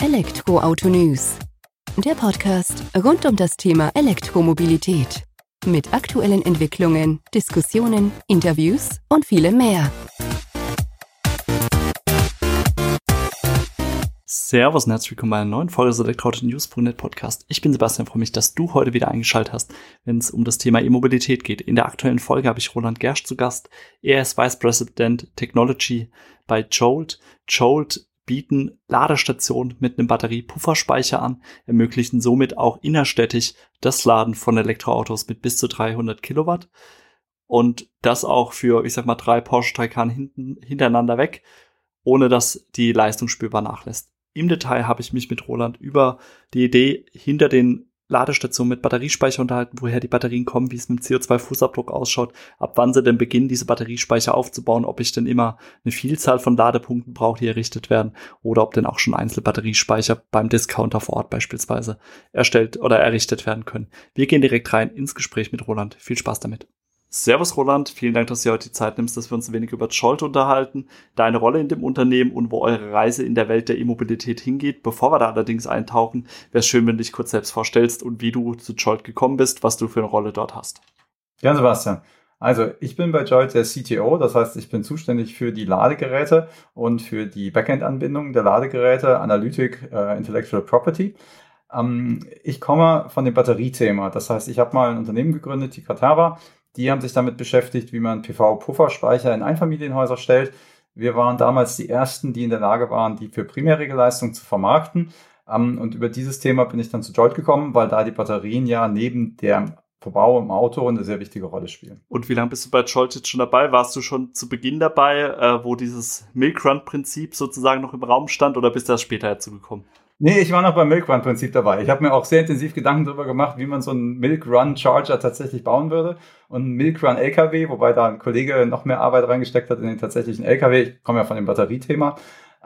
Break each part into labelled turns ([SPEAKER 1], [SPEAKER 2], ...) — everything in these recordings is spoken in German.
[SPEAKER 1] Elektroauto News. Der Podcast rund um das Thema Elektromobilität. Mit aktuellen Entwicklungen, Diskussionen, Interviews und vielem mehr.
[SPEAKER 2] Servus und herzlich willkommen bei einer neuen Folge des Elektroauto-News.net Podcast. Ich bin Sebastian, freue mich, dass du heute wieder eingeschaltet hast, wenn es um das Thema E-Mobilität geht. In der aktuellen Folge habe ich Roland Gersch zu Gast. Er ist Vice President Technology bei Jolt. Jolt bieten Ladestationen mit einem Batteriepufferspeicher an, ermöglichen somit auch innerstädtisch das Laden von Elektroautos mit bis zu 300 Kilowatt und das auch für, ich sag mal, drei Porsche Taycan hinten, hintereinander weg, ohne dass die Leistung spürbar nachlässt. Im Detail habe ich mich mit Roland über die Idee hinter den Ladestation mit Batteriespeicher unterhalten, woher die Batterien kommen, wie es mit dem CO2-Fußabdruck ausschaut, ab wann sie denn beginnen, diese Batteriespeicher aufzubauen, ob ich denn immer eine Vielzahl von Ladepunkten brauche, die errichtet werden, oder ob denn auch schon einzelne Batteriespeicher beim Discounter vor Ort beispielsweise erstellt oder errichtet werden können. Wir gehen direkt rein ins Gespräch mit Roland. Viel Spaß damit. Servus Roland, vielen Dank, dass du heute die Zeit nimmst, dass wir uns ein wenig über Jolt unterhalten, deine Rolle in dem Unternehmen und wo eure Reise in der Welt der E-Mobilität hingeht. Bevor wir da allerdings eintauchen, wäre es schön, wenn du dich kurz selbst vorstellst und wie du zu Jolt gekommen bist, was du für eine Rolle dort hast.
[SPEAKER 3] Ja, Sebastian. Also ich bin bei Jolt der CTO, das heißt, ich bin zuständig für die Ladegeräte und für die Backend-Anbindung der Ladegeräte, Analytik, äh, Intellectual Property. Ähm, ich komme von dem Batteriethema, das heißt, ich habe mal ein Unternehmen gegründet, die Katara, die haben sich damit beschäftigt, wie man PV-Pufferspeicher in Einfamilienhäuser stellt. Wir waren damals die ersten, die in der Lage waren, die für primäre Leistung zu vermarkten. Ähm, und über dieses Thema bin ich dann zu Jolt gekommen, weil da die Batterien ja neben der Verbau im Auto eine sehr wichtige Rolle spielen.
[SPEAKER 2] Und wie lange bist du bei Jolt jetzt schon dabei? Warst du schon zu Beginn dabei, äh, wo dieses Milk Run Prinzip sozusagen noch im Raum stand oder bist du erst später dazu gekommen?
[SPEAKER 3] Nee, ich war noch beim Milk Run Prinzip dabei. Ich habe mir auch sehr intensiv Gedanken darüber gemacht, wie man so einen Milk Run Charger tatsächlich bauen würde. Und einen Milk Run LKW, wobei da ein Kollege noch mehr Arbeit reingesteckt hat in den tatsächlichen LKW. Ich komme ja von dem Batteriethema.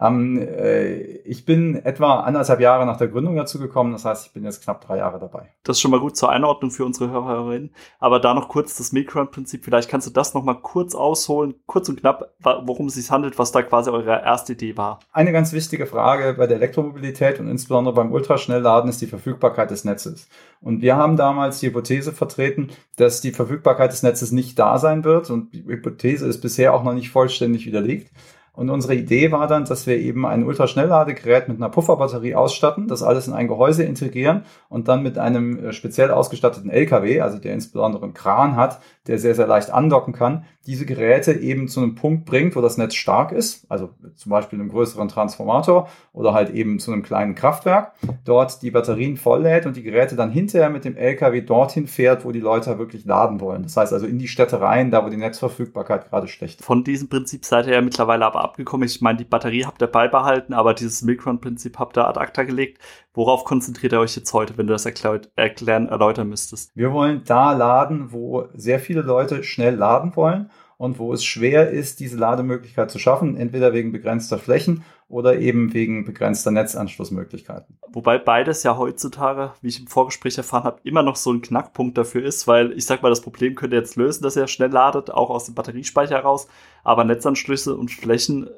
[SPEAKER 3] Ähm, äh, ich bin etwa anderthalb Jahre nach der Gründung dazu gekommen. Das heißt, ich bin jetzt knapp drei Jahre dabei.
[SPEAKER 2] Das ist schon mal gut zur Einordnung für unsere Hörerinnen. Aber da noch kurz das Milkrun-Prinzip. Vielleicht kannst du das noch mal kurz ausholen, kurz und knapp, worum es sich handelt, was da quasi eure erste Idee war.
[SPEAKER 3] Eine ganz wichtige Frage bei der Elektromobilität und insbesondere beim Ultraschnellladen ist die Verfügbarkeit des Netzes. Und wir haben damals die Hypothese vertreten, dass die Verfügbarkeit des Netzes nicht da sein wird. Und die Hypothese ist bisher auch noch nicht vollständig widerlegt. Und unsere Idee war dann, dass wir eben ein Ultraschnellladegerät mit einer Pufferbatterie ausstatten, das alles in ein Gehäuse integrieren und dann mit einem äh, speziell ausgestatteten LKW, also der insbesondere einen Kran hat, der sehr, sehr leicht andocken kann, diese Geräte eben zu einem Punkt bringt, wo das Netz stark ist, also zum Beispiel einem größeren Transformator oder halt eben zu einem kleinen Kraftwerk, dort die Batterien volllädt und die Geräte dann hinterher mit dem LKW dorthin fährt, wo die Leute wirklich laden wollen. Das heißt also in die Städte rein, da wo die Netzverfügbarkeit gerade schlecht
[SPEAKER 2] Von diesem Prinzip seid ihr ja mittlerweile aber abgekommen. Ich meine, die Batterie habt ihr beibehalten, aber dieses Milkrun-Prinzip habt ihr ad acta gelegt. Worauf konzentriert ihr euch jetzt heute, wenn du das erklärt, erklären, erläutern müsstest?
[SPEAKER 3] Wir wollen da laden, wo sehr viele Leute schnell laden wollen und wo es schwer ist, diese Lademöglichkeit zu schaffen, entweder wegen begrenzter Flächen oder eben wegen begrenzter Netzanschlussmöglichkeiten.
[SPEAKER 2] Wobei beides ja heutzutage, wie ich im Vorgespräch erfahren habe, immer noch so ein Knackpunkt dafür ist, weil ich sag mal, das Problem könnt ihr jetzt lösen, dass er schnell ladet, auch aus dem Batteriespeicher heraus, aber Netzanschlüsse und Flächen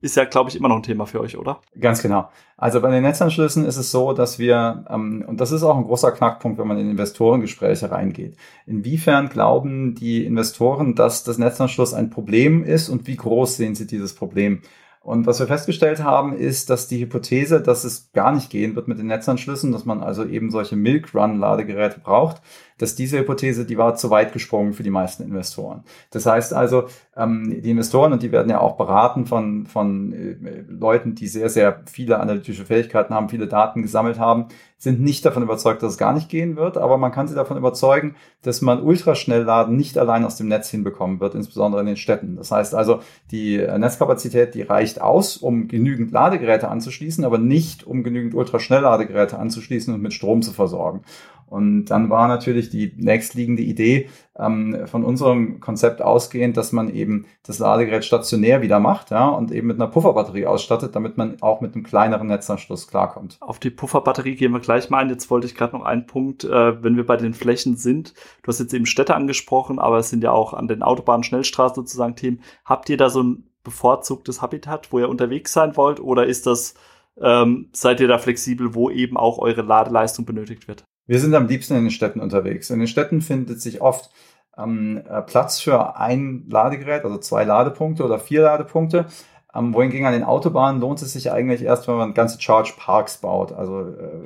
[SPEAKER 2] ist ja, glaube ich, immer noch ein Thema für euch, oder?
[SPEAKER 3] Ganz genau. Also bei den Netzanschlüssen ist es so, dass wir, ähm, und das ist auch ein großer Knackpunkt, wenn man in Investorengespräche reingeht. Inwiefern glauben die Investoren, dass das Netzanschluss ein Problem ist und wie groß sehen sie dieses Problem? Und was wir festgestellt haben, ist, dass die Hypothese, dass es gar nicht gehen wird mit den Netzanschlüssen, dass man also eben solche Milk Run Ladegeräte braucht, dass diese Hypothese, die war zu weit gesprungen für die meisten Investoren. Das heißt also, ähm, die Investoren, und die werden ja auch beraten von, von äh, Leuten, die sehr, sehr viele analytische Fähigkeiten haben, viele Daten gesammelt haben, sind nicht davon überzeugt, dass es gar nicht gehen wird, aber man kann sie davon überzeugen, dass man Ultraschnellladen nicht allein aus dem Netz hinbekommen wird, insbesondere in den Städten. Das heißt also, die äh, Netzkapazität, die reicht aus, um genügend Ladegeräte anzuschließen, aber nicht, um genügend Ultraschnellladegeräte anzuschließen und mit Strom zu versorgen. Und dann war natürlich die nächstliegende Idee ähm, von unserem Konzept ausgehend, dass man eben das Ladegerät stationär wieder macht ja, und eben mit einer Pufferbatterie ausstattet, damit man auch mit einem kleineren Netzanschluss klarkommt.
[SPEAKER 2] Auf die Pufferbatterie gehen wir gleich mal ein. Jetzt wollte ich gerade noch einen Punkt, äh, wenn wir bei den Flächen sind. Du hast jetzt eben Städte angesprochen, aber es sind ja auch an den Autobahnen, Schnellstraßen sozusagen Themen. Habt ihr da so ein bevorzugtes Habitat, wo ihr unterwegs sein wollt, oder ist das ähm, seid ihr da flexibel, wo eben auch eure Ladeleistung benötigt wird?
[SPEAKER 3] Wir sind am liebsten in den Städten unterwegs. In den Städten findet sich oft ähm, Platz für ein Ladegerät, also zwei Ladepunkte oder vier Ladepunkte. Ähm, wohingegen an den Autobahnen lohnt es sich eigentlich erst, wenn man ganze Charge Parks baut. Also äh,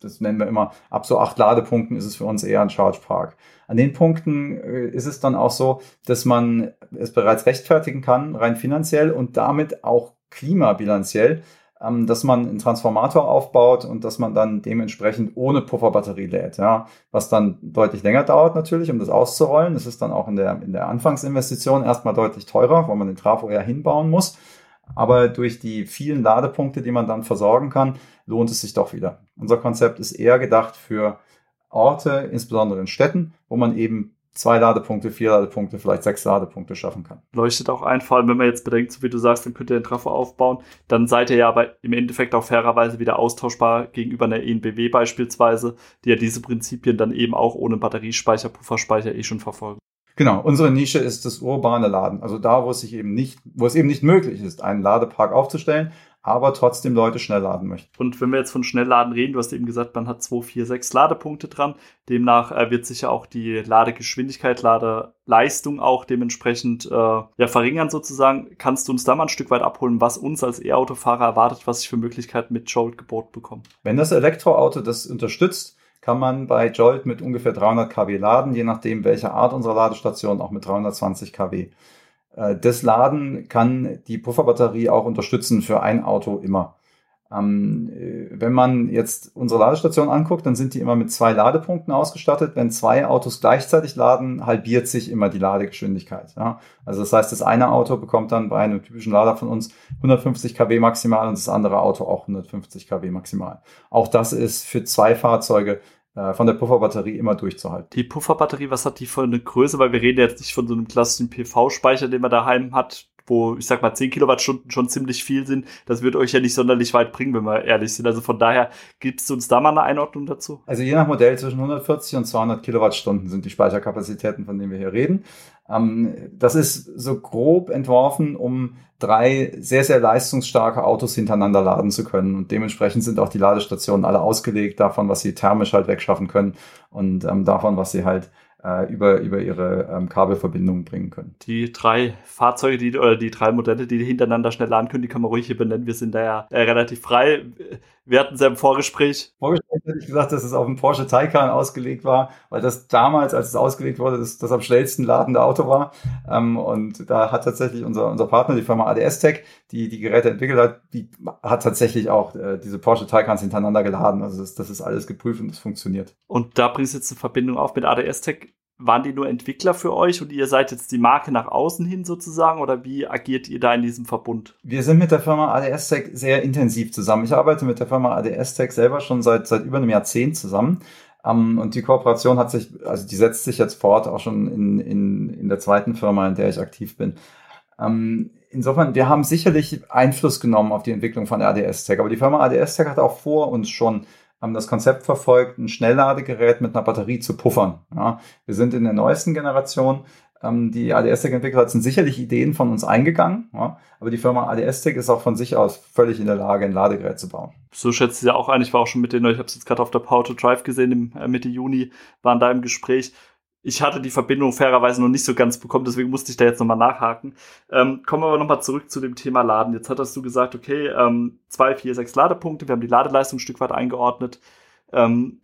[SPEAKER 3] das nennen wir immer, ab so acht Ladepunkten ist es für uns eher ein Charge Park. An den Punkten äh, ist es dann auch so, dass man es bereits rechtfertigen kann, rein finanziell und damit auch klimabilanziell, ähm, dass man einen Transformator aufbaut und dass man dann dementsprechend ohne Pufferbatterie lädt, ja, was dann deutlich länger dauert natürlich, um das auszurollen. Das ist dann auch in der, in der Anfangsinvestition erstmal deutlich teurer, weil man den Trafo eher hinbauen muss. Aber durch die vielen Ladepunkte, die man dann versorgen kann, lohnt es sich doch wieder. Unser Konzept ist eher gedacht für Orte, insbesondere in Städten, wo man eben zwei Ladepunkte, vier Ladepunkte, vielleicht sechs Ladepunkte schaffen kann.
[SPEAKER 2] Leuchtet auch ein, vor allem wenn man jetzt bedenkt, so wie du sagst, dann könnt ihr den Trafo aufbauen, dann seid ihr ja aber im Endeffekt auch fairerweise wieder austauschbar gegenüber einer ENBW beispielsweise, die ja diese Prinzipien dann eben auch ohne Batteriespeicher, Pufferspeicher eh schon verfolgen.
[SPEAKER 3] Genau, unsere Nische ist das urbane Laden. Also da, wo es sich eben nicht, wo es eben nicht möglich ist, einen Ladepark aufzustellen, aber trotzdem Leute schnell laden möchten.
[SPEAKER 2] Und wenn wir jetzt von Schnellladen reden, du hast eben gesagt, man hat 2, 4, 6 Ladepunkte dran. Demnach äh, wird sich ja auch die Ladegeschwindigkeit, Ladeleistung auch dementsprechend äh, ja, verringern sozusagen. Kannst du uns da mal ein Stück weit abholen, was uns als E-Autofahrer erwartet, was ich für Möglichkeiten mit Jolt geboten bekomme?
[SPEAKER 3] Wenn das Elektroauto das unterstützt, kann man bei Jolt mit ungefähr 300 kW laden, je nachdem welche Art unserer Ladestation, auch mit 320 kW. Äh, das Laden kann die Pufferbatterie auch unterstützen für ein Auto immer. Ähm, äh, wenn man jetzt unsere Ladestation anguckt, dann sind die immer mit zwei Ladepunkten ausgestattet. Wenn zwei Autos gleichzeitig laden, halbiert sich immer die Ladegeschwindigkeit. Ja? Also das heißt, das eine Auto bekommt dann bei einem typischen Lader von uns 150 kW maximal und das andere Auto auch 150 kW maximal. Auch das ist für zwei Fahrzeuge von der Pufferbatterie immer durchzuhalten.
[SPEAKER 2] Die Pufferbatterie, was hat die für eine Größe? Weil wir reden jetzt nicht von so einem klassischen PV-Speicher, den man daheim hat, wo ich sag mal 10 Kilowattstunden schon ziemlich viel sind. Das wird euch ja nicht sonderlich weit bringen, wenn wir ehrlich sind. Also von daher gibt es uns da mal eine Einordnung dazu?
[SPEAKER 3] Also je nach Modell zwischen 140 und 200 Kilowattstunden sind die Speicherkapazitäten, von denen wir hier reden. Ähm, das ist so grob entworfen, um drei sehr, sehr leistungsstarke Autos hintereinander laden zu können. Und dementsprechend sind auch die Ladestationen alle ausgelegt davon, was sie thermisch halt wegschaffen können und ähm, davon, was sie halt äh, über, über ihre ähm, Kabelverbindungen bringen können.
[SPEAKER 2] Die drei Fahrzeuge, die, oder die drei Modelle, die hintereinander schnell laden können, die kann man ruhig hier benennen. Wir sind da ja äh, relativ frei. Wir hatten es ja im Vorgespräch.
[SPEAKER 3] Vorgespräch hätte ich gesagt, dass es auf dem Porsche Taycan ausgelegt war, weil das damals, als es ausgelegt wurde, das, das am schnellsten ladende Auto war. Ähm, und da hat tatsächlich unser, unser Partner, die Firma ADS Tech, die die Geräte entwickelt hat, die hat tatsächlich auch äh, diese Porsche Taycans hintereinander geladen. Also das, das ist alles geprüft und es funktioniert.
[SPEAKER 2] Und da bringst du jetzt eine Verbindung auf mit ADS Tech waren die nur Entwickler für euch und ihr seid jetzt die Marke nach außen hin sozusagen oder wie agiert ihr da in diesem Verbund?
[SPEAKER 3] Wir sind mit der Firma ADS Tech sehr intensiv zusammen. Ich arbeite mit der Firma ADS Tech selber schon seit, seit über einem Jahrzehnt zusammen. Um, ähm, und die Kooperation hat sich, also die setzt sich jetzt fort, auch schon in, in, in der zweiten Firma, in der ich aktiv bin. Um, ähm, insofern, wir haben sicherlich Einfluss genommen auf die Entwicklung von ADS Tech, aber die Firma ADS Tech hat auch vor uns schon haben das Konzept verfolgt, ein Schnellladegerät mit einer Batterie zu puffern. Ja, wir sind in der neuesten Generation. Ähm, die ADS-Tech-Entwickler sind sicherlich Ideen von uns eingegangen, ja, aber die Firma ADS-Tech ist auch von sich aus völlig in der Lage, ein Ladegerät zu bauen.
[SPEAKER 2] So schätzt sie ja auch ein. Ich war auch schon mit denen, ich habe es jetzt gerade auf der Power to Drive gesehen, im, äh, Mitte Juni, waren da im Gespräch ich hatte die Verbindung fairerweise noch nicht so ganz bekommen, deswegen musste ich da jetzt nochmal nachhaken. Ähm, kommen wir aber nochmal zurück zu dem Thema Laden. Jetzt hattest du gesagt, okay, ähm, zwei, vier, sechs Ladepunkte, wir haben die Ladeleistung ein Stück weit eingeordnet. Ähm,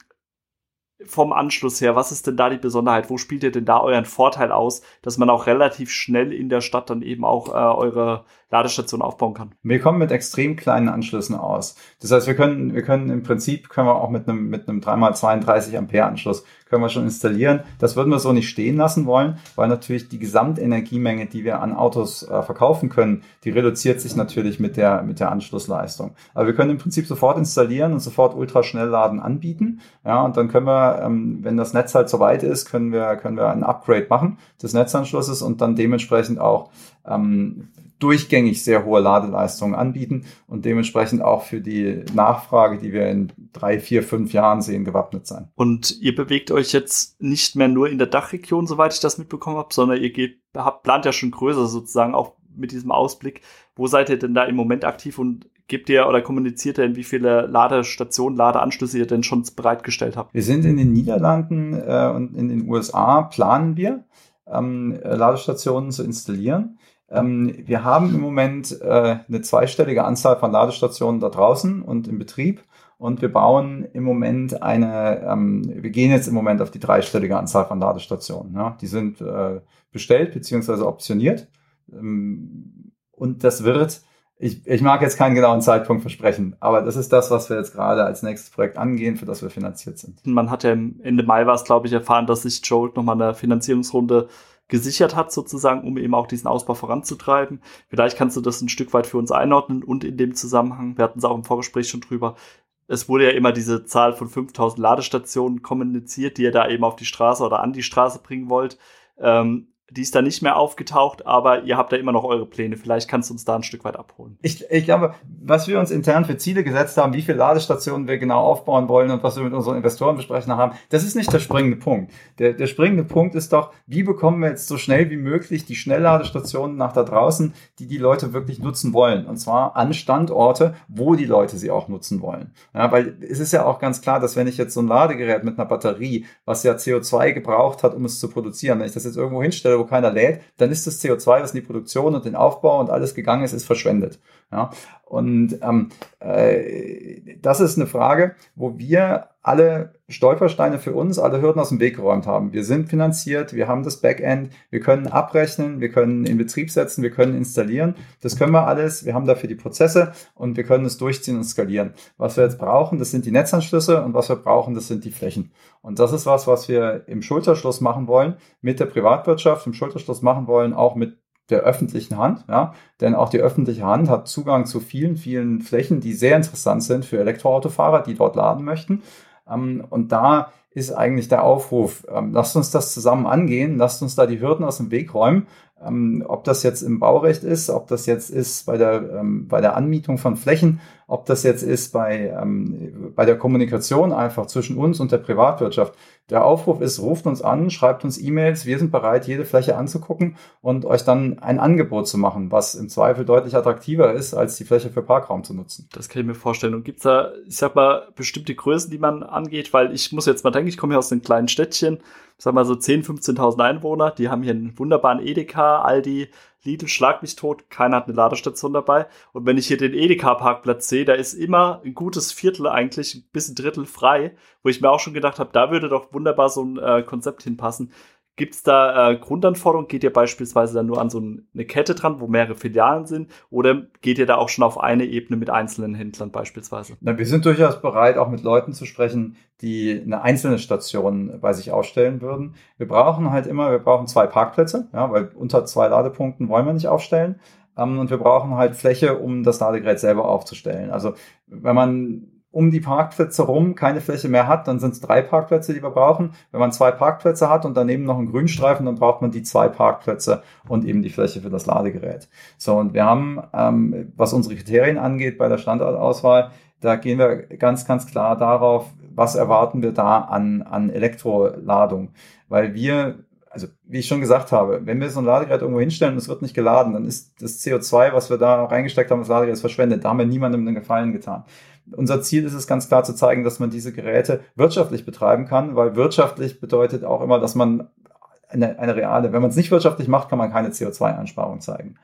[SPEAKER 2] vom Anschluss her, was ist denn da die Besonderheit? Wo spielt ihr denn da euren Vorteil aus, dass man auch relativ schnell in der Stadt dann eben auch äh, eure Ladestation aufbauen kann?
[SPEAKER 3] Wir kommen mit extrem kleinen Anschlüssen aus. Das heißt, wir können, wir können im Prinzip können wir auch mit einem, mit einem 3x32 Ampere Anschluss können wir schon installieren. Das würden wir so nicht stehen lassen wollen, weil natürlich die Gesamtenergiemenge, die wir an Autos äh, verkaufen können, die reduziert sich natürlich mit der, mit der Anschlussleistung. Aber wir können im Prinzip sofort installieren und sofort Ultraschnellladen anbieten. Ja, und dann können wir, ähm, wenn das Netz halt soweit ist, können wir, können wir ein Upgrade machen des Netzanschlusses und dann dementsprechend auch ähm, durchgängig sehr hohe Ladeleistungen anbieten und dementsprechend auch für die Nachfrage, die wir in drei, vier, fünf Jahren sehen, gewappnet sein.
[SPEAKER 2] Und ihr bewegt euch jetzt nicht mehr nur in der Dachregion, soweit ich das mitbekommen habe, sondern ihr geht, habt, plant ja schon größer sozusagen, auch mit diesem Ausblick. Wo seid ihr denn da im Moment aktiv und gebt ihr oder kommuniziert ihr, in wie viele Ladestationen, Ladeanschlüsse ihr denn schon bereitgestellt habt?
[SPEAKER 3] Wir sind in den Niederlanden äh, und in den USA planen wir, ähm, Ladestationen zu installieren. Ähm, wir haben im Moment äh, eine zweistellige Anzahl von Ladestationen da draußen und im Betrieb. Und wir bauen im Moment eine, ähm, wir gehen jetzt im Moment auf die dreistellige Anzahl von Ladestationen. Ja. Die sind äh, bestellt beziehungsweise optioniert. Ähm, und das wird, ich, ich mag jetzt keinen genauen Zeitpunkt versprechen, aber das ist das, was wir jetzt gerade als nächstes Projekt angehen, für das wir finanziert sind.
[SPEAKER 2] Man hat ja Ende Mai war es, glaube ich, erfahren, dass sich Jolt nochmal eine Finanzierungsrunde gesichert hat, sozusagen, um eben auch diesen Ausbau voranzutreiben. Vielleicht kannst du das ein Stück weit für uns einordnen und in dem Zusammenhang, wir hatten es auch im Vorgespräch schon drüber, es wurde ja immer diese Zahl von 5000 Ladestationen kommuniziert, die ihr da eben auf die Straße oder an die Straße bringen wollt. Ähm, die ist da nicht mehr aufgetaucht, aber ihr habt da immer noch eure Pläne. Vielleicht kannst du uns da ein Stück weit abholen.
[SPEAKER 3] Ich, ich glaube, was wir uns intern für Ziele gesetzt haben, wie viele Ladestationen wir genau aufbauen wollen und was wir mit unseren Investoren besprechen haben, das ist nicht der springende Punkt. Der, der springende Punkt ist doch, wie bekommen wir jetzt so schnell wie möglich die Schnellladestationen nach da draußen, die die Leute wirklich nutzen wollen. Und zwar an Standorte, wo die Leute sie auch nutzen wollen. Ja, weil es ist ja auch ganz klar, dass wenn ich jetzt so ein Ladegerät mit einer Batterie, was ja CO2 gebraucht hat, um es zu produzieren, wenn ich das jetzt irgendwo hinstelle, wo keiner lädt, dann ist das CO2, was in die Produktion und den Aufbau und alles gegangen ist, ist verschwendet. Ja? Und ähm, äh, das ist eine Frage, wo wir alle Stolpersteine für uns, alle Hürden aus dem Weg geräumt haben. Wir sind finanziert, wir haben das Backend, wir können abrechnen, wir können in Betrieb setzen, wir können installieren. Das können wir alles. Wir haben dafür die Prozesse und wir können es durchziehen und skalieren. Was wir jetzt brauchen, das sind die Netzanschlüsse und was wir brauchen, das sind die Flächen. Und das ist was, was wir im Schulterschluss machen wollen mit der Privatwirtschaft, im Schulterschluss machen wollen, auch mit der öffentlichen Hand, ja, denn auch die öffentliche Hand hat Zugang zu vielen, vielen Flächen, die sehr interessant sind für Elektroautofahrer, die dort laden möchten. Ähm, und da ist eigentlich der Aufruf, ähm, lasst uns das zusammen angehen, lasst uns da die Hürden aus dem Weg räumen ähm, ob das jetzt im Baurecht ist, ob das jetzt ist bei der, ähm, bei der Anmietung von Flächen, ob das jetzt ist bei, ähm, bei der Kommunikation einfach zwischen uns und der Privatwirtschaft. Der Aufruf ist, ruft uns an, schreibt uns E-Mails, wir sind bereit, jede Fläche anzugucken und euch dann ein Angebot zu machen, was im Zweifel deutlich attraktiver ist, als die Fläche für Parkraum zu nutzen.
[SPEAKER 2] Das kann ich mir vorstellen. Und gibt's da, ich sag mal, bestimmte Größen, die man angeht? Weil ich muss jetzt mal denken, ich komme hier aus einem kleinen Städtchen, sag mal so 10.000, 15.000 Einwohner, die haben hier einen wunderbaren Edeka, Aldi, Lidl, schlag mich tot, keiner hat eine Ladestation dabei. Und wenn ich hier den Edeka-Parkplatz sehe, da ist immer ein gutes Viertel eigentlich, bis ein Drittel frei, wo ich mir auch schon gedacht habe, da würde doch wunderbar so ein äh, Konzept hinpassen. Gibt es da äh, Grundanforderungen? Geht ihr beispielsweise dann nur an so eine Kette dran, wo mehrere Filialen sind? Oder geht ihr da auch schon auf eine Ebene mit einzelnen Händlern beispielsweise?
[SPEAKER 3] Na, wir sind durchaus bereit, auch mit Leuten zu sprechen, die eine einzelne Station bei sich aufstellen würden. Wir brauchen halt immer, wir brauchen zwei Parkplätze, ja, weil unter zwei Ladepunkten wollen wir nicht aufstellen. Ähm, und wir brauchen halt Fläche, um das Ladegerät selber aufzustellen. Also wenn man um die Parkplätze rum keine Fläche mehr hat, dann sind es drei Parkplätze, die wir brauchen. Wenn man zwei Parkplätze hat und daneben noch einen Grünstreifen, dann braucht man die zwei Parkplätze und eben die Fläche für das Ladegerät. So, und wir haben, ähm, was unsere Kriterien angeht bei der Standortauswahl, da gehen wir ganz, ganz klar darauf, was erwarten wir da an, an Elektroladung. Weil wir also wie ich schon gesagt habe, wenn wir so ein Ladegerät irgendwo hinstellen und es wird nicht geladen, dann ist das CO2, was wir da reingesteckt haben, das Ladegerät ist verschwendet. Da haben wir niemandem einen Gefallen getan. Unser Ziel ist es ganz klar zu zeigen, dass man diese Geräte wirtschaftlich betreiben kann, weil wirtschaftlich bedeutet auch immer, dass man eine, eine reale, wenn man es nicht wirtschaftlich macht, kann man keine CO2-Einsparung zeigen.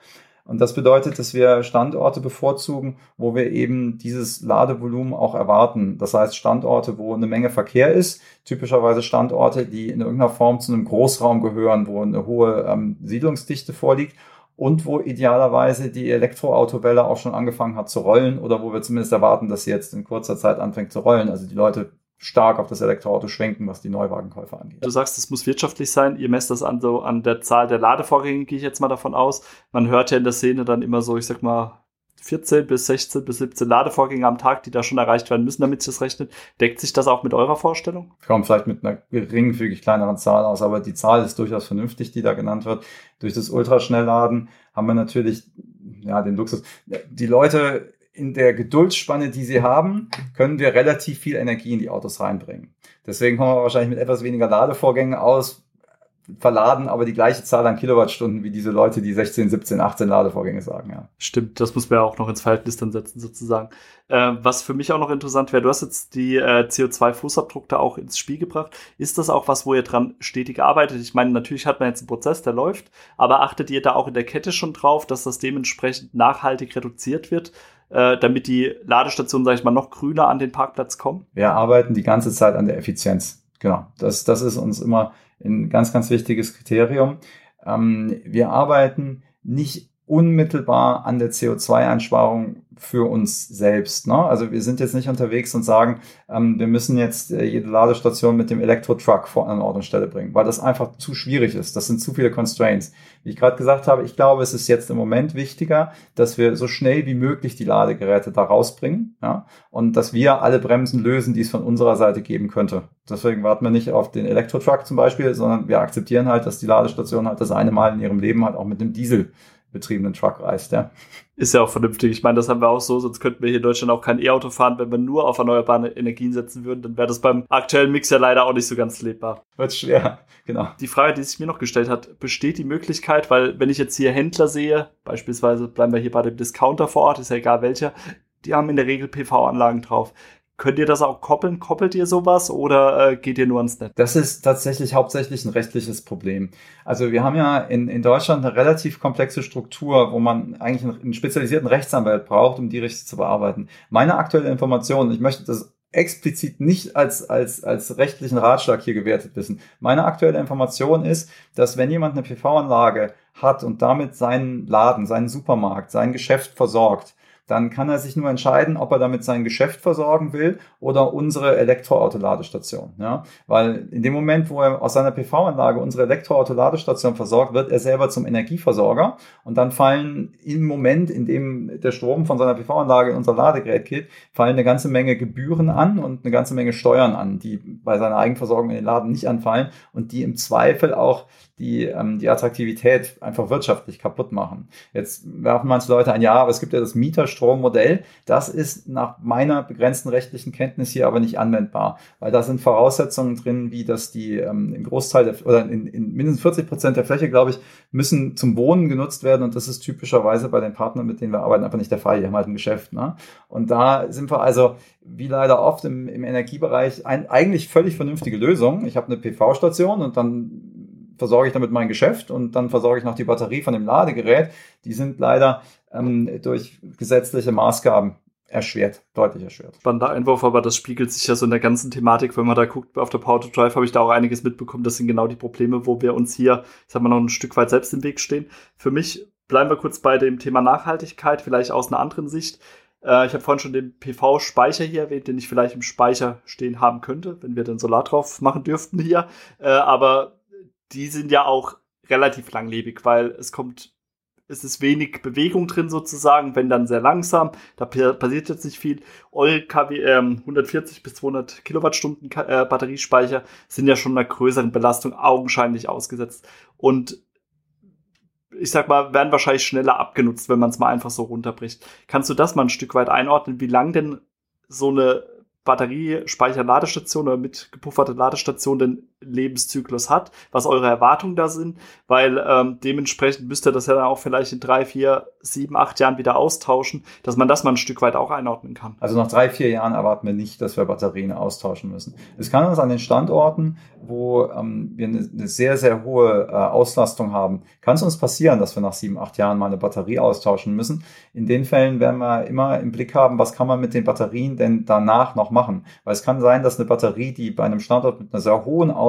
[SPEAKER 3] Und das bedeutet, dass wir Standorte bevorzugen, wo wir eben dieses Ladevolumen auch erwarten. Das heißt Standorte, wo eine Menge Verkehr ist, typischerweise Standorte, die in irgendeiner Form zu einem Großraum gehören, wo eine hohe ähm, Siedlungsdichte vorliegt und wo idealerweise die Elektroautowelle auch schon angefangen hat zu rollen oder wo wir zumindest erwarten, dass sie jetzt in kurzer Zeit anfängt zu rollen. Also die Leute stark auf das Elektroauto schwenken, was die Neuwagenkäufer angeht.
[SPEAKER 2] Du sagst, es muss wirtschaftlich sein. Ihr messt das an so an der Zahl der Ladevorgänge, gehe ich jetzt mal davon aus. Man hört ja in der Szene dann immer so, ich sag mal, 14 bis 16 bis 17 Ladevorgänge am Tag, die da schon erreicht werden müssen, damit sich das rechnet. Deckt sich das auch mit eurer Vorstellung?
[SPEAKER 3] Ich komme vielleicht mit einer geringfügig kleineren Zahl aus, aber die Zahl ist durchaus vernünftig, die da genannt wird. Durch das Ultraschnellladen haben wir natürlich ja den Luxus. Die Leute in der Geduldsspanne, die sie haben, können wir relativ viel Energie in die Autos reinbringen. Deswegen kommen wir wahrscheinlich mit etwas weniger Ladevorgängen aus, verladen aber die gleiche Zahl an Kilowattstunden wie diese Leute, die 16, 17, 18 Ladevorgänge sagen, ja.
[SPEAKER 2] Stimmt, das muss man ja auch noch ins Verhältnis dann setzen, sozusagen. Äh, was für mich auch noch interessant wäre, du hast jetzt die äh, CO2-Fußabdruck da auch ins Spiel gebracht. Ist das auch was, wo ihr dran stetig arbeitet? Ich meine, natürlich hat man jetzt einen Prozess, der läuft, aber achtet ihr da auch in der Kette schon drauf, dass das dementsprechend nachhaltig reduziert wird? Äh, damit die Ladestationen, sage ich mal, noch grüner an den Parkplatz kommen?
[SPEAKER 3] Wir arbeiten die ganze Zeit an der Effizienz. Genau. Das, das ist uns immer ein ganz, ganz wichtiges Kriterium. Ähm, wir arbeiten nicht unmittelbar an der CO2-Einsparung für uns selbst. Ne? Also wir sind jetzt nicht unterwegs und sagen, ähm, wir müssen jetzt äh, jede Ladestation mit dem Elektro-Truck vor an Ort und Stelle bringen, weil das einfach zu schwierig ist. Das sind zu viele Constraints. Wie ich gerade gesagt habe, ich glaube, es ist jetzt im Moment wichtiger, dass wir so schnell wie möglich die Ladegeräte da rausbringen ja? und dass wir alle Bremsen lösen, die es von unserer Seite geben könnte. Deswegen warten wir nicht auf den Elektro-Truck zum Beispiel, sondern wir akzeptieren halt, dass die Ladestation halt das eine Mal in ihrem Leben halt auch mit dem Diesel betriebenen Truck reist, ja.
[SPEAKER 2] Ist ja auch vernünftig. Ich meine, das haben wir auch so, sonst könnten wir hier in Deutschland auch kein E-Auto fahren. Wenn wir nur auf erneuerbare Energien setzen würden, dann wäre das beim aktuellen Mix ja leider auch nicht so ganz lebbar.
[SPEAKER 3] Wird schwer, genau.
[SPEAKER 2] Die Frage, die sich mir noch gestellt hat, besteht die Möglichkeit, weil wenn ich jetzt hier Händler sehe, beispielsweise bleiben wir hier bei dem Discounter vor Ort, ist ja egal welcher, die haben in der Regel PV-Anlagen drauf. Könnt ihr das auch koppeln? Koppelt ihr sowas oder äh, geht ihr nur ans Netz?
[SPEAKER 3] Das ist tatsächlich hauptsächlich ein rechtliches Problem. Also wir haben ja in, in Deutschland eine relativ komplexe Struktur, wo man eigentlich einen, einen spezialisierten Rechtsanwalt braucht, um die richtig zu bearbeiten. Meine aktuelle Information, ich möchte das explizit nicht als, als, als rechtlichen Ratschlag hier gewertet wissen. Meine aktuelle Information ist, dass wenn jemand eine PV-Anlage hat und damit seinen Laden, seinen Supermarkt, sein Geschäft versorgt, dann kann er sich nur entscheiden, ob er damit sein Geschäft versorgen will oder unsere Elektroautoladestation. Ja? Weil in dem Moment, wo er aus seiner PV-Anlage unsere Elektroautoladestation versorgt, wird er selber zum Energieversorger und dann fallen im Moment, in dem der Strom von seiner PV-Anlage in unser Ladegerät geht, fallen eine ganze Menge Gebühren an und eine ganze Menge Steuern an, die bei seiner Eigenversorgung in den Laden nicht anfallen und die im Zweifel auch die ähm, die Attraktivität einfach wirtschaftlich kaputt machen. Jetzt werfen manche Leute ein, ja, aber es gibt ja das Mieterstrommodell. Das ist nach meiner begrenzten rechtlichen Kenntnis hier aber nicht anwendbar, weil da sind Voraussetzungen drin, wie dass die ähm, im Großteil der, oder in, in mindestens 40 Prozent der Fläche, glaube ich, müssen zum Wohnen genutzt werden und das ist typischerweise bei den Partnern, mit denen wir arbeiten, einfach nicht der Fall. Die haben halt ein Geschäft. Ne? Und da sind wir also wie leider oft im, im Energiebereich ein, eigentlich völlig vernünftige Lösung. Ich habe eine PV-Station und dann versorge ich damit mein Geschäft und dann versorge ich noch die Batterie von dem Ladegerät. Die sind leider ähm, durch gesetzliche Maßgaben erschwert, deutlich erschwert.
[SPEAKER 2] Spannender Einwurf, aber das spiegelt sich ja so in der ganzen Thematik, wenn man da guckt, auf der Power to Drive habe ich da auch einiges mitbekommen. Das sind genau die Probleme, wo wir uns hier, ich sag mal, noch ein Stück weit selbst im Weg stehen. Für mich bleiben wir kurz bei dem Thema Nachhaltigkeit, vielleicht aus einer anderen Sicht. Äh, ich habe vorhin schon den PV-Speicher hier erwähnt, den ich vielleicht im Speicher stehen haben könnte, wenn wir den Solar drauf machen dürften hier. Äh, aber die sind ja auch relativ langlebig, weil es kommt, es ist wenig Bewegung drin sozusagen, wenn dann sehr langsam, da passiert jetzt nicht viel. Eure KW, äh, 140 bis 200 Kilowattstunden äh, Batteriespeicher sind ja schon einer größeren Belastung augenscheinlich ausgesetzt und ich sag mal, werden wahrscheinlich schneller abgenutzt, wenn man es mal einfach so runterbricht. Kannst du das mal ein Stück weit einordnen, wie lang denn so eine Batteriespeicher-Ladestation oder mit gepufferte Ladestation den Lebenszyklus hat, was eure Erwartungen da sind, weil ähm, dementsprechend müsst ihr das ja dann auch vielleicht in drei, vier, sieben, acht Jahren wieder austauschen, dass man das mal ein Stück weit auch einordnen kann.
[SPEAKER 3] Also nach drei, vier Jahren erwarten wir nicht, dass wir Batterien austauschen müssen. Es kann uns an den Standorten, wo ähm, wir eine, eine, sehr, sehr hohe äh, Auslastung haben, kann es uns passieren, dass wir nach sieben, acht Jahren mal eine Batterie austauschen müssen. In den Fällen werden wir immer im Blick haben, was kann man mit den Batterien denn danach noch machen. Weil es kann sein, dass eine Batterie, die bei einem Standort mit einer sehr hohen Auslastung,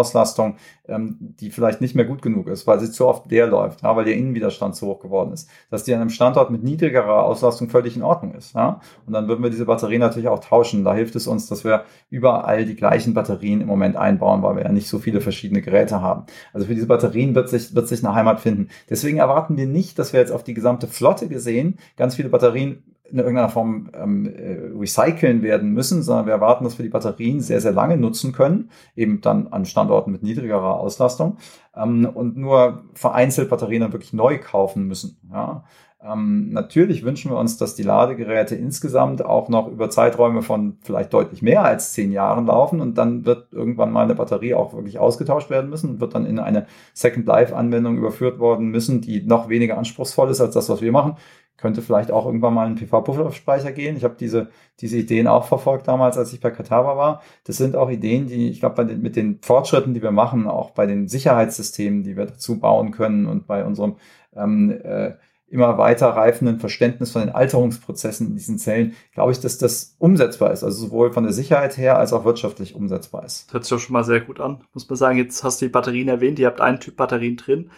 [SPEAKER 3] ähm, die vielleicht nicht mehr gut genug ist, weil sie zu oft leer läuft, ja, weil der Innenwiderstand zu hoch geworden ist, dass die an einem Standort mit niedrigerer Auslastung völlig in Ordnung ist. Ja? Und dann würden wir diese Batterie natürlich auch tauschen. Da hilft es uns, dass wir überall die gleichen Batterien im Moment einbauen, weil wir ja nicht so viele verschiedene Geräte haben. Also für diese Batterien wird sich, wird sich eine Heimat finden. Deswegen erwarten wir nicht, dass wir jetzt auf die gesamte Flotte gesehen ganz viele Batterien in irgendeiner Form ähm, äh, recyceln werden müssen, sondern wir erwarten, dass wir die Batterien sehr, sehr lange nutzen können, eben dann an Standorten mit niedrigerer Auslastung ähm, und nur vereinzelt Batterien dann wirklich neu kaufen müssen. Ja? Ähm, natürlich wünschen wir uns, dass die Ladegeräte insgesamt auch noch über Zeiträume von vielleicht deutlich mehr als zehn Jahren laufen und dann wird irgendwann mal eine Batterie auch wirklich ausgetauscht werden müssen und wird dann in eine Second Life Anwendung überführt worden müssen, die noch weniger anspruchsvoll ist als das, was wir machen könnte vielleicht auch irgendwann mal ein PV-Pufferspeicher gehen. Ich habe diese, diese Ideen auch verfolgt damals, als ich bei Kataba war. Das sind auch Ideen, die, ich glaube, mit den Fortschritten, die wir machen, auch bei den Sicherheitssystemen, die wir dazu bauen können und bei unserem ähm, äh, immer weiter reifenden Verständnis von den Alterungsprozessen in diesen Zellen, glaube ich, dass das umsetzbar ist. Also sowohl von der Sicherheit her als auch wirtschaftlich umsetzbar ist.
[SPEAKER 2] Das hört sich doch schon mal sehr gut an. Muss man sagen, jetzt hast du die Batterien erwähnt, ihr habt einen Typ Batterien drin.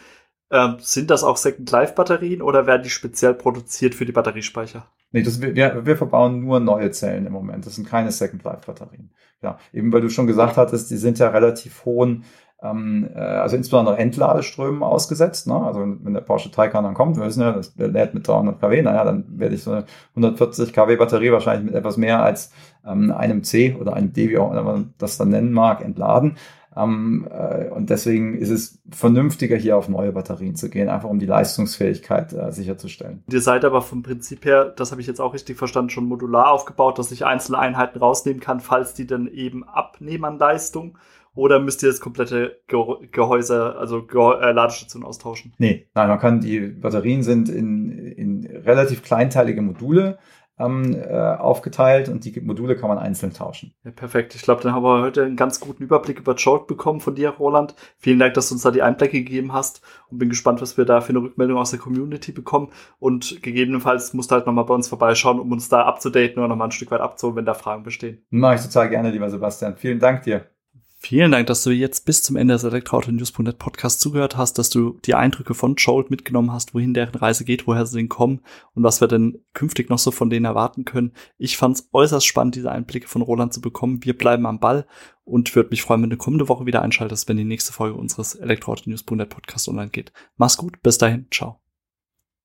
[SPEAKER 2] Ähm, sind das auch Second Life Batterien oder werden die speziell produziert für die Batteriespeicher?
[SPEAKER 3] Nee, das, wir, wir verbauen nur neue Zellen im Moment. Das sind keine Second Life Batterien. Ja, eben weil du schon gesagt hattest, die sind ja relativ hohen, ähm, äh, also insbesondere Entladeströmen ausgesetzt. Ne? Also wenn, der Porsche Taycan dann kommt, wir wissen ja, das, lädt mit 300 kW, naja, dann werde ich so eine 140 kW Batterie wahrscheinlich mit etwas mehr als ähm, einem C oder einem D, wie auch immer man das dann nennen mag, entladen. Ähm, äh, und deswegen ist es vernünftiger, hier auf neue Batterien zu gehen, einfach um die Leistungsfähigkeit äh, sicherzustellen.
[SPEAKER 2] Ihr seid aber vom Prinzip her, das habe ich jetzt auch richtig verstanden, schon modular aufgebaut, dass ich einzelne Einheiten rausnehmen kann, falls die dann eben abnehmen an Leistung. Oder müsst ihr das komplette Gehäuse, also Ge äh, Ladestation austauschen?
[SPEAKER 3] Nee, nein, man kann, die Batterien sind in, in relativ kleinteilige Module ähm, äh, aufgeteilt und die Module kann man einzeln tauschen.
[SPEAKER 2] Ja, perfekt. Ich glaube, dann haben wir heute einen ganz guten Überblick über Jolt bekommen von dir, Roland. Vielen Dank, dass du uns da die Einblicke gegeben hast und bin gespannt, was wir da für eine Rückmeldung aus der Community bekommen und gegebenenfalls musst du halt nochmal bei uns vorbeischauen, um uns da abzudaten oder nochmal ein Stück weit abzuholen, wenn da Fragen bestehen.
[SPEAKER 3] Mache ich total gerne, lieber Sebastian. Vielen Dank dir.
[SPEAKER 2] Vielen Dank, dass du jetzt bis zum Ende des Elektroauto-News.net Podcast zugehört hast, dass du die Eindrücke von Jolt mitgenommen hast, wohin deren Reise geht, woher sie denn kommen und was wir denn künftig noch so von denen erwarten können. Ich fand es äußerst spannend, diese Einblicke von Roland zu bekommen. Wir bleiben am Ball und würde mich freuen, wenn du kommende Woche wieder einschaltest, wenn die nächste Folge unseres Elektroauto-News.net Podcast online geht. Mach's gut, bis dahin, ciao.